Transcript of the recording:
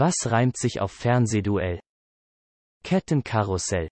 Was reimt sich auf Fernsehduell? Kettenkarussell